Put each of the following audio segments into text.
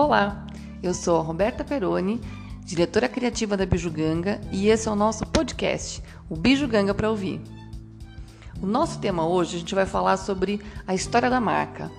Olá, eu sou a Roberta Peroni, diretora criativa da Bijuganga, e esse é o nosso podcast, o Bijuganga para ouvir. O nosso tema hoje a gente vai falar sobre a história da marca.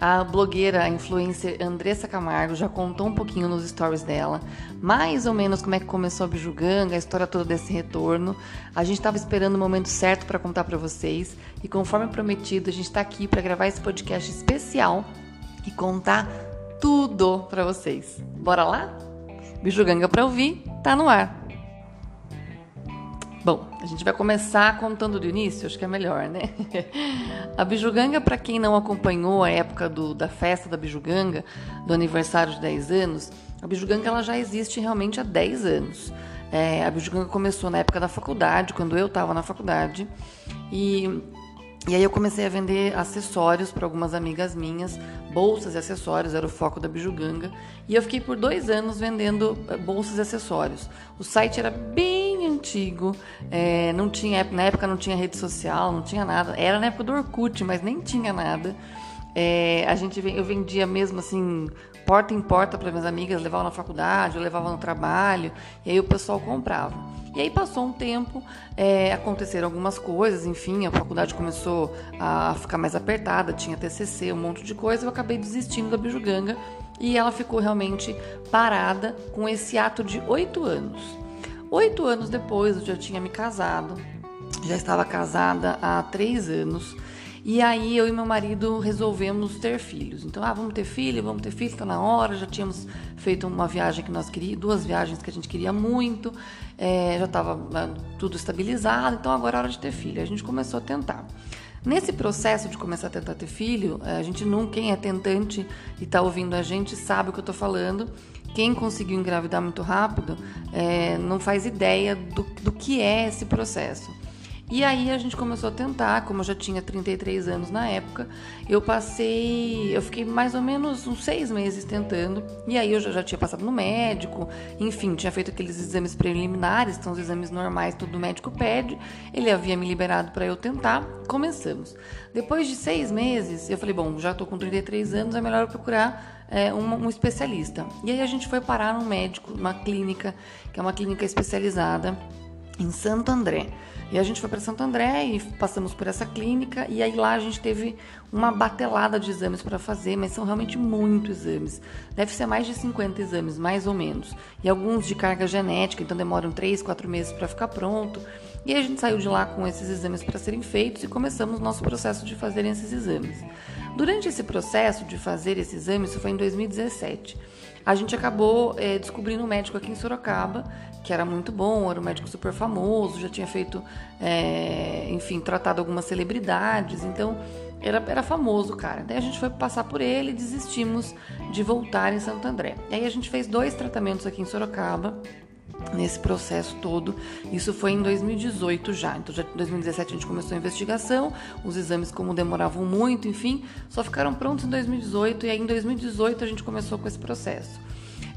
A blogueira, a influencer Andressa Camargo já contou um pouquinho nos stories dela, mais ou menos como é que começou a Bijuganga, a história toda desse retorno. A gente estava esperando o momento certo para contar para vocês e conforme prometido, a gente está aqui para gravar esse podcast especial e contar tudo para vocês. Bora lá? Bijuganga para ouvir, tá no ar. Bom, a gente vai começar contando do início, acho que é melhor, né? A Bijuganga, para quem não acompanhou a época do, da festa da Bijuganga, do aniversário de 10 anos, a Bijuganga ela já existe realmente há 10 anos. É, a Bijuganga começou na época da faculdade, quando eu estava na faculdade, e e aí eu comecei a vender acessórios para algumas amigas minhas, bolsas e acessórios, era o foco da Bijuganga. E eu fiquei por dois anos vendendo eh, bolsas e acessórios. O site era bem antigo, é, não tinha, na época não tinha rede social, não tinha nada. Era na época do Orkut, mas nem tinha nada. É, a gente, eu vendia mesmo assim, porta em porta para minhas amigas, levava na faculdade, eu levava no trabalho, e aí o pessoal comprava. E aí passou um tempo, é, aconteceram algumas coisas, enfim, a faculdade começou a ficar mais apertada, tinha TCC, um monte de coisa, eu acabei desistindo da Bijuganga e ela ficou realmente parada com esse ato de oito anos. Oito anos depois, eu já tinha me casado, já estava casada há três anos. E aí eu e meu marido resolvemos ter filhos. Então, ah, vamos ter filho, vamos ter filho, está na hora. Já tínhamos feito uma viagem que nós queríamos, duas viagens que a gente queria muito, é, já estava né, tudo estabilizado, então agora é hora de ter filho. A gente começou a tentar. Nesse processo de começar a tentar ter filho, a gente não, quem é tentante e está ouvindo a gente sabe o que eu estou falando. Quem conseguiu engravidar muito rápido é, não faz ideia do, do que é esse processo. E aí a gente começou a tentar, como eu já tinha 33 anos na época, eu passei, eu fiquei mais ou menos uns seis meses tentando, e aí eu já, já tinha passado no médico, enfim, tinha feito aqueles exames preliminares, são os exames normais, tudo o médico pede, ele havia me liberado para eu tentar, começamos. Depois de seis meses, eu falei, bom, já tô com 33 anos, é melhor eu procurar é, um, um especialista. E aí a gente foi parar num médico, uma clínica, que é uma clínica especializada em Santo André. E a gente foi para Santo André e passamos por essa clínica e aí lá a gente teve uma batelada de exames para fazer, mas são realmente muitos exames. Deve ser mais de 50 exames, mais ou menos. E alguns de carga genética, então demoram 3, 4 meses para ficar pronto. E aí a gente saiu de lá com esses exames para serem feitos e começamos nosso processo de fazer esses exames. Durante esse processo de fazer esse exame, isso foi em 2017, a gente acabou é, descobrindo um médico aqui em Sorocaba que era muito bom, era um médico super famoso, já tinha feito, é, enfim, tratado algumas celebridades, então era, era famoso, cara. Daí a gente foi passar por ele e desistimos de voltar em Santo André. E aí a gente fez dois tratamentos aqui em Sorocaba nesse processo todo. Isso foi em 2018 já. Então, já em 2017 a gente começou a investigação, os exames como demoravam muito, enfim, só ficaram prontos em 2018 e aí em 2018 a gente começou com esse processo.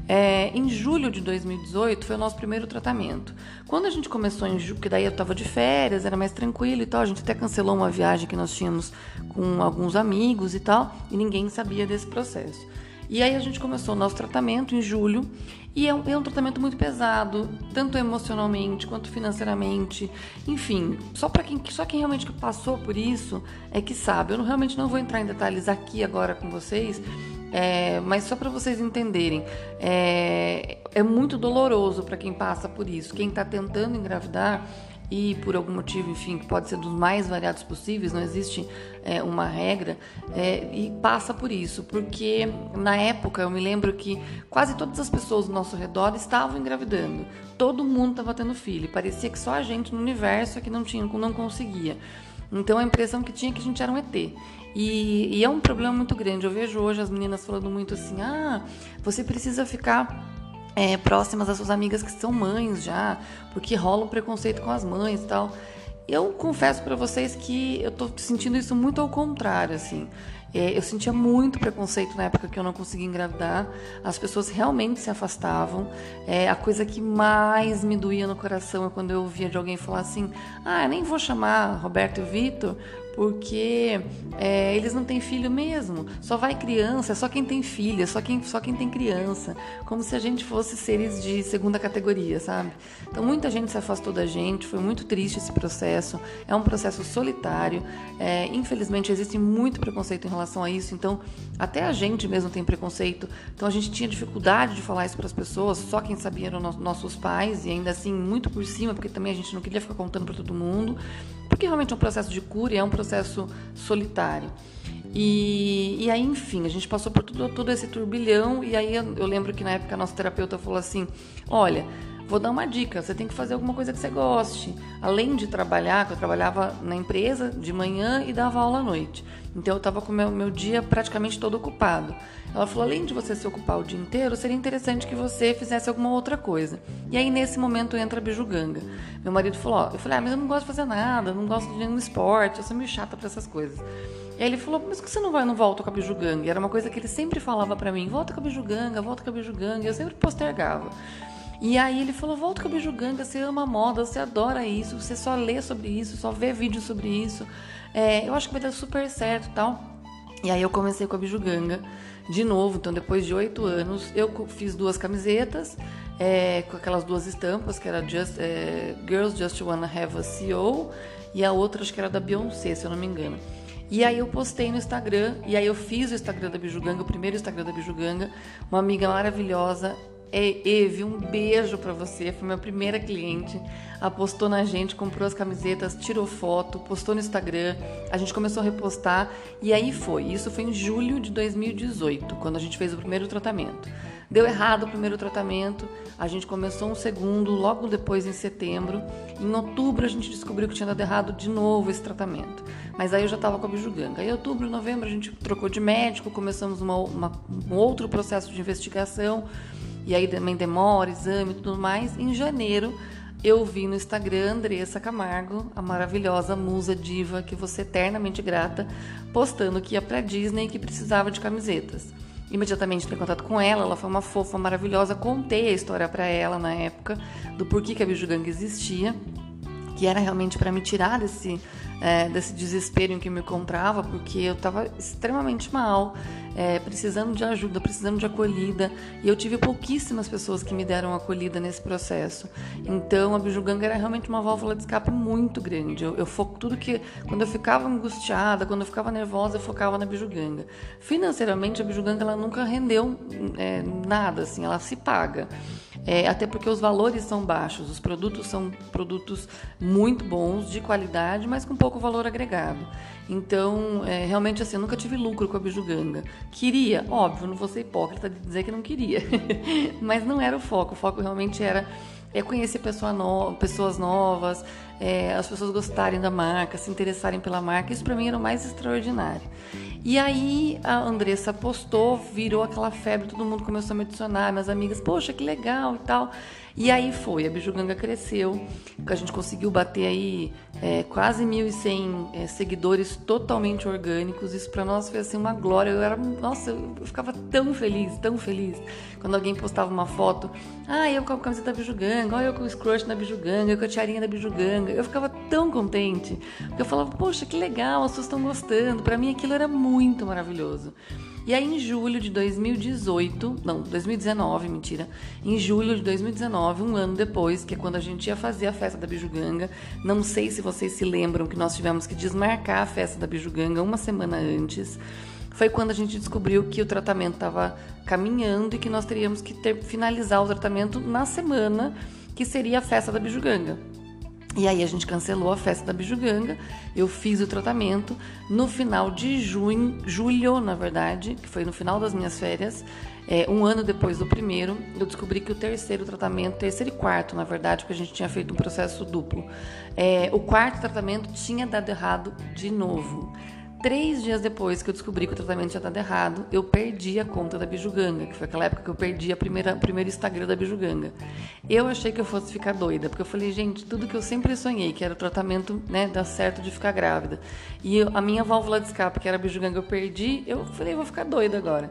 É, em julho de 2018 foi o nosso primeiro tratamento. Quando a gente começou em julho, porque daí eu estava de férias, era mais tranquilo e tal, a gente até cancelou uma viagem que nós tínhamos com alguns amigos e tal, e ninguém sabia desse processo. E aí a gente começou o nosso tratamento em julho e é um, é um, tratamento muito pesado, tanto emocionalmente quanto financeiramente. Enfim, só para quem, só quem realmente passou por isso é que sabe. Eu realmente não vou entrar em detalhes aqui agora com vocês, é, mas só para vocês entenderem, é, é muito doloroso para quem passa por isso. Quem está tentando engravidar e por algum motivo, enfim, que pode ser dos mais variados possíveis, não existe é, uma regra, é, e passa por isso, porque na época eu me lembro que quase todas as pessoas do nosso redor estavam engravidando, todo mundo estava tendo filho, parecia que só a gente no universo é que não tinha, não conseguia. Então a impressão que tinha é que a gente era um ET. E, e, é um problema muito grande. Eu vejo hoje as meninas falando muito assim: ah, você precisa ficar é, próximas das suas amigas que são mães já, porque rola um preconceito com as mães e tal. Eu confesso para vocês que eu tô sentindo isso muito ao contrário, assim. É, eu sentia muito preconceito na época que eu não conseguia engravidar. As pessoas realmente se afastavam. É, a coisa que mais me doía no coração é quando eu ouvia de alguém falar assim: ah, nem vou chamar Roberto e Vitor porque é, eles não têm filho mesmo. Só vai criança, é só quem tem filha, só quem, só quem tem criança. Como se a gente fosse seres de segunda categoria, sabe? Então muita gente se afastou da gente, foi muito triste esse processo. É um processo solitário. É, infelizmente existe muito preconceito em relação a isso. Então até a gente mesmo tem preconceito. Então a gente tinha dificuldade de falar isso para as pessoas. Só quem sabia eram nossos pais e ainda assim muito por cima, porque também a gente não queria ficar contando para todo mundo porque realmente é um processo de cura e é um processo solitário. E, e aí, enfim, a gente passou por tudo, todo esse turbilhão, e aí eu, eu lembro que na época a nossa terapeuta falou assim: olha, vou dar uma dica, você tem que fazer alguma coisa que você goste. Além de trabalhar, que eu trabalhava na empresa de manhã e dava aula à noite. Então eu estava com o meu, meu dia praticamente todo ocupado. Ela falou: além de você se ocupar o dia inteiro, seria interessante que você fizesse alguma outra coisa. E aí nesse momento entra a bijuganga. Meu marido falou: eu falei: ah, mas eu não gosto de fazer nada, não gosto de nenhum esporte, eu sou meio chata para essas coisas. E aí ele falou: mas por que você não vai, não volta com a bijuganga? E era uma coisa que ele sempre falava para mim: volta com a bijuganga, volta com a bijuganga. E eu sempre postergava. E aí ele falou: volta com a bijuganga, você ama moda, você adora isso, você só lê sobre isso, só vê vídeo sobre isso. É, eu acho que vai dar super certo tal. E aí eu comecei com a bijuganga de novo. Então, depois de oito anos, eu fiz duas camisetas é, com aquelas duas estampas, que era Just, é, Girls Just Wanna Have a CEO e a outra acho que era da Beyoncé, se eu não me engano. E aí eu postei no Instagram, e aí eu fiz o Instagram da Bijuganga, o primeiro Instagram da Bijuganga, uma amiga maravilhosa, Eve, um beijo para você. Foi minha primeira cliente. Apostou na gente, comprou as camisetas, tirou foto, postou no Instagram. A gente começou a repostar e aí foi. Isso foi em julho de 2018, quando a gente fez o primeiro tratamento. Deu errado o primeiro tratamento, a gente começou um segundo logo depois em setembro. Em outubro a gente descobriu que tinha dado errado de novo esse tratamento. Mas aí eu já estava com a bijuganga. Em outubro, novembro a gente trocou de médico, começamos uma, uma, um outro processo de investigação e aí também demora, exame e tudo mais. Em janeiro, eu vi no Instagram Andressa Camargo, a maravilhosa musa diva que você é eternamente grata, postando que ia pra Disney e que precisava de camisetas. Imediatamente entrei em contato com ela, ela foi uma fofa maravilhosa, contei a história para ela na época do porquê que a Bijugang existia, que era realmente para me tirar desse é, desse desespero em que me encontrava, porque eu estava extremamente mal, é, precisando de ajuda, precisando de acolhida, e eu tive pouquíssimas pessoas que me deram acolhida nesse processo. Então, a Bijuganga era realmente uma válvula de escape muito grande. Eu, eu foco tudo que, quando eu ficava angustiada, quando eu ficava nervosa, eu focava na Bijuganga. Financeiramente, a Bijuganga ela nunca rendeu é, nada, assim, ela se paga. É, até porque os valores são baixos, os produtos são produtos muito bons, de qualidade, mas com pouco valor agregado. Então, é, realmente assim, eu nunca tive lucro com a bijuganga. Queria, óbvio, não vou ser hipócrita de dizer que não queria, mas não era o foco. O foco realmente era é conhecer pessoa no, pessoas novas, é, as pessoas gostarem da marca, se interessarem pela marca. Isso para mim era o mais extraordinário. E aí a Andressa postou, virou aquela febre, todo mundo começou a me adicionar, minhas amigas, poxa, que legal e tal. E aí foi, a Bijuganga cresceu, a gente conseguiu bater aí é, quase 1.100 é, seguidores totalmente orgânicos. Isso para nós foi assim uma glória. Eu era, nossa, eu ficava tão feliz, tão feliz quando alguém postava uma foto. Ah, eu com a camiseta da Bijuganga, olha eu com o scrunch da Bijuganga, eu com a tiarinha da Bijuganga. Eu ficava tão contente, porque eu falava, poxa, que legal, as pessoas estão gostando. Para mim aquilo era muito maravilhoso. E aí, em julho de 2018, não, 2019, mentira, em julho de 2019, um ano depois, que é quando a gente ia fazer a festa da Bijuganga, não sei se vocês se lembram que nós tivemos que desmarcar a festa da Bijuganga uma semana antes. Foi quando a gente descobriu que o tratamento estava caminhando e que nós teríamos que ter, finalizar o tratamento na semana que seria a festa da Bijuganga. E aí a gente cancelou a festa da Bijuganga, eu fiz o tratamento no final de junho, julho, na verdade, que foi no final das minhas férias, é, um ano depois do primeiro, eu descobri que o terceiro tratamento, terceiro e quarto, na verdade, porque a gente tinha feito um processo duplo, é, o quarto tratamento tinha dado errado de novo. Três dias depois que eu descobri que o tratamento já estava errado, eu perdi a conta da Bijuganga, que foi aquela época que eu perdi a primeira, o primeiro Instagram da Bijuganga. Eu achei que eu fosse ficar doida, porque eu falei, gente, tudo que eu sempre sonhei, que era o tratamento, né, dar certo de ficar grávida. E a minha válvula de escape, que era a Bijuganga, eu perdi, eu falei, vou ficar doida agora.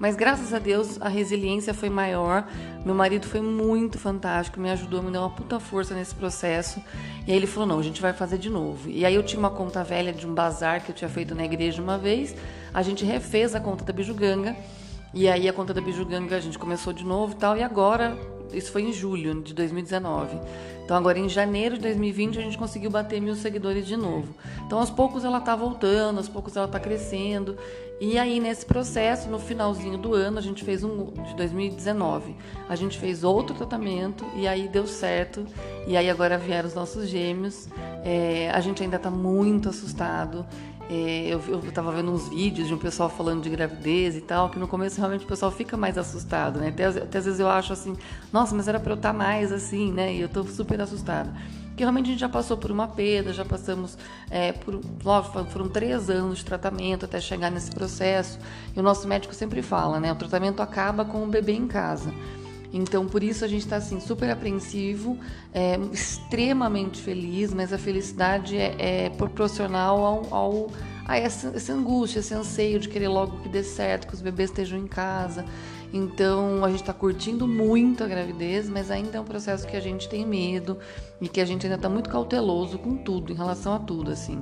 Mas graças a Deus a resiliência foi maior. Meu marido foi muito fantástico, me ajudou, me deu uma puta força nesse processo. E aí ele falou: não, a gente vai fazer de novo. E aí eu tinha uma conta velha de um bazar que eu tinha feito na igreja uma vez. A gente refez a conta da Bijuganga. E aí a conta da Bijuganga a gente começou de novo e tal. E agora, isso foi em julho de 2019. Então agora em janeiro de 2020 a gente conseguiu bater mil seguidores de novo. Então aos poucos ela tá voltando, aos poucos ela tá crescendo. E aí, nesse processo, no finalzinho do ano, a gente fez um de 2019. A gente fez outro tratamento e aí deu certo. E aí agora vieram os nossos gêmeos. É, a gente ainda está muito assustado. É, eu, eu tava vendo uns vídeos de um pessoal falando de gravidez e tal, que no começo realmente o pessoal fica mais assustado, né? Até, até às vezes eu acho assim, nossa, mas era para eu estar tá mais assim, né? E eu tô super assustada. Porque realmente a gente já passou por uma perda, já passamos é, por. Foram três anos de tratamento até chegar nesse processo. E o nosso médico sempre fala, né? O tratamento acaba com o bebê em casa. Então, por isso a gente está assim super apreensivo, é, extremamente feliz, mas a felicidade é, é proporcional ao, ao, a essa, essa angústia, esse anseio de querer logo que dê certo, que os bebês estejam em casa. Então a gente está curtindo muito a gravidez, mas ainda é um processo que a gente tem medo e que a gente ainda está muito cauteloso com tudo, em relação a tudo, assim.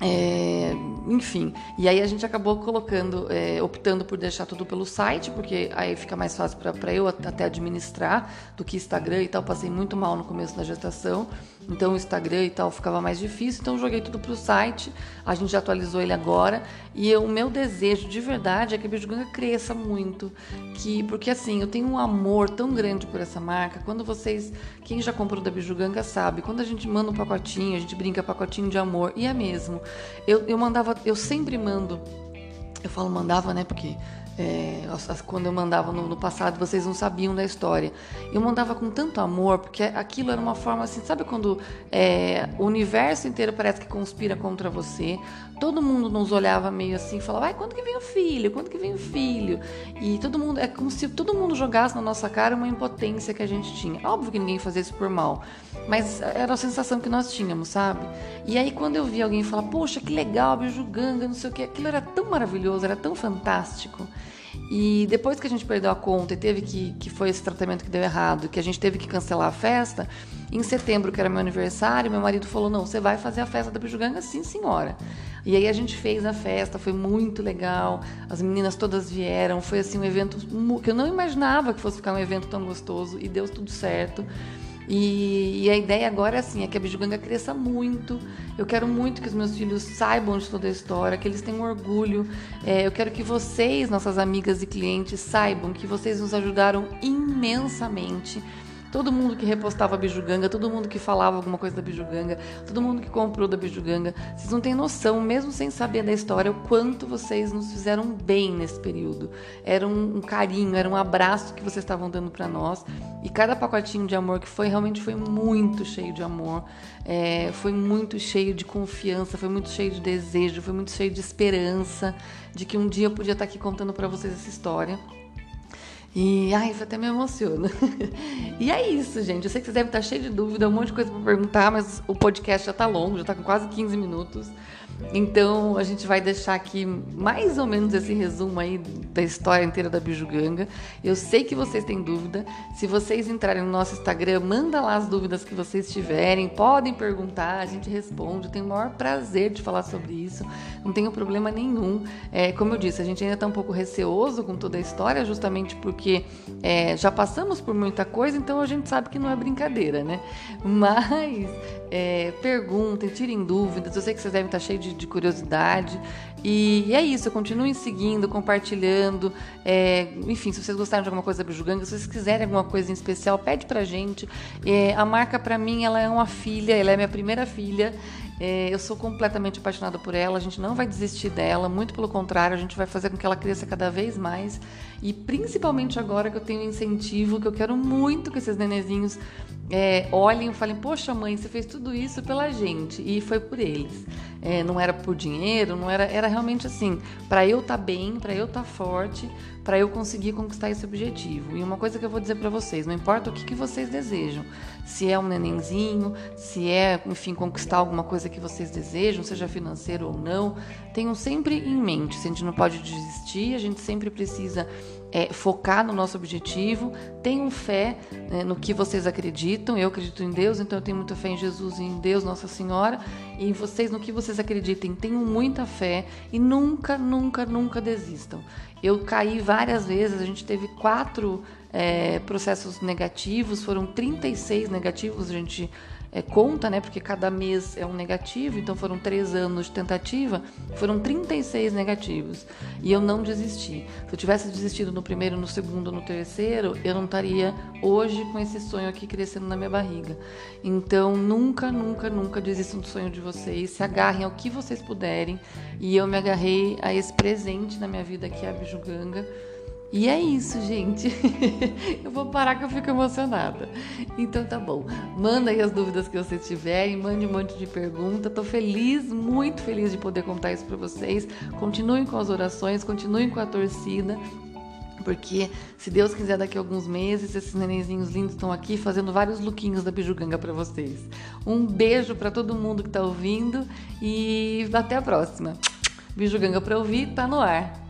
É, enfim, e aí a gente acabou colocando, é, optando por deixar tudo pelo site, porque aí fica mais fácil para eu até administrar do que Instagram e tal. Passei muito mal no começo da gestação, então o Instagram e tal ficava mais difícil. Então joguei tudo pro site, a gente já atualizou ele agora. E o meu desejo de verdade é que a Bijuganga cresça muito, que porque assim eu tenho um amor tão grande por essa marca. Quando vocês, quem já comprou da Bijuganga sabe, quando a gente manda um pacotinho, a gente brinca pacotinho de amor e é mesmo. Eu, eu mandava, eu sempre mando. Eu falo mandava, né? Porque é, quando eu mandava no, no, passado, vocês não sabiam da história. Eu mandava com tanto amor, porque aquilo era uma forma assim, sabe quando é, o universo inteiro parece que conspira contra você? Todo mundo nos olhava meio assim, falava, ai, quando que vem o filho? Quando que vem o filho? E todo mundo, é como se todo mundo jogasse na nossa cara uma impotência que a gente tinha. Óbvio que ninguém fazia isso por mal, mas era a sensação que nós tínhamos, sabe? E aí quando eu vi alguém falar, poxa, que legal, beijo ganga, não sei o que, aquilo era tão maravilhoso, era tão fantástico. E depois que a gente perdeu a conta e teve que, que foi esse tratamento que deu errado, que a gente teve que cancelar a festa, em setembro, que era meu aniversário, meu marido falou: Não, você vai fazer a festa da Bijuganga? Sim, senhora. E aí a gente fez a festa, foi muito legal. As meninas todas vieram, foi assim um evento que eu não imaginava que fosse ficar um evento tão gostoso e deu tudo certo. E, e, a ideia agora é assim, é que a Bijuganga cresça muito. Eu quero muito que os meus filhos saibam de toda a história, que eles tenham orgulho. É, eu quero que vocês, nossas amigas e clientes, saibam que vocês nos ajudaram imensamente Todo mundo que repostava a Bijuganga, todo mundo que falava alguma coisa da Bijuganga, todo mundo que comprou da Bijuganga, vocês não têm noção, mesmo sem saber da história, o quanto vocês nos fizeram bem nesse período. Era um, um carinho, era um abraço que vocês estavam dando para nós. E cada pacotinho de amor que foi, realmente foi muito cheio de amor, é, foi muito cheio de confiança, foi muito cheio de desejo, foi muito cheio de esperança de que um dia eu podia estar aqui contando para vocês essa história. E ai, isso até me emociona. e é isso, gente. Eu sei que vocês devem estar cheios de dúvida, um monte de coisa para perguntar, mas o podcast já está longo, já está com quase 15 minutos. Então a gente vai deixar aqui mais ou menos esse resumo aí da história inteira da Bijuganga. Eu sei que vocês têm dúvida. Se vocês entrarem no nosso Instagram, manda lá as dúvidas que vocês tiverem. Podem perguntar, a gente responde. Eu tenho o maior prazer de falar sobre isso. Não tenho problema nenhum. É, como eu disse, a gente ainda está um pouco receoso com toda a história, justamente porque é, já passamos por muita coisa, então a gente sabe que não é brincadeira, né? Mas é, perguntem, tirem dúvidas. Eu sei que vocês devem estar cheios de, de curiosidade. E, é isso, continuem seguindo, compartilhando. É, enfim, se vocês gostaram de alguma coisa da Bijuganga, se vocês quiserem alguma coisa em especial, pede pra gente. É, a marca, para mim, ela é uma filha, ela é minha primeira filha. É, eu sou completamente apaixonada por ela, a gente não vai desistir dela, muito pelo contrário, a gente vai fazer com que ela cresça cada vez mais. E principalmente agora que eu tenho um incentivo, que eu quero muito que esses nenezinhos é, olhem e falem: Poxa, mãe, você fez tudo isso pela gente, e foi por eles. É, não era por dinheiro, não era, era realmente assim, para eu estar tá bem, para eu estar tá forte, para eu conseguir conquistar esse objetivo. E uma coisa que eu vou dizer para vocês, não importa o que, que vocês desejam, se é um nenenzinho, se é, enfim, conquistar alguma coisa que vocês desejam, seja financeiro ou não, tenham sempre em mente, se a gente não pode desistir, a gente sempre precisa é, focar no nosso objetivo, tenham fé né, no que vocês acreditam. Eu acredito em Deus, então eu tenho muita fé em Jesus e em Deus, Nossa Senhora. E vocês, no que vocês acreditem, tenham muita fé e nunca, nunca, nunca desistam. Eu caí várias vezes, a gente teve quatro é, processos negativos, foram 36 negativos, a gente é, conta, né? Porque cada mês é um negativo, então foram três anos de tentativa, foram 36 negativos. E eu não desisti. Se eu tivesse desistido no primeiro, no segundo, no terceiro, eu não estaria hoje com esse sonho aqui crescendo na minha barriga. Então, nunca, nunca, nunca desistam do sonho de vocês. Se agarrem ao que vocês puderem. E eu me agarrei a esse presente na minha vida que é a Bijuganga e é isso, gente. eu vou parar que eu fico emocionada. Então tá bom. Manda aí as dúvidas que vocês tiverem, mande um monte de pergunta. Tô feliz, muito feliz de poder contar isso para vocês. Continuem com as orações, continuem com a torcida. Porque, se Deus quiser, daqui a alguns meses, esses nenenzinhos lindos estão aqui fazendo vários lookinhos da Bijuganga para vocês. Um beijo para todo mundo que tá ouvindo e até a próxima. Bijuganga para ouvir, tá no ar.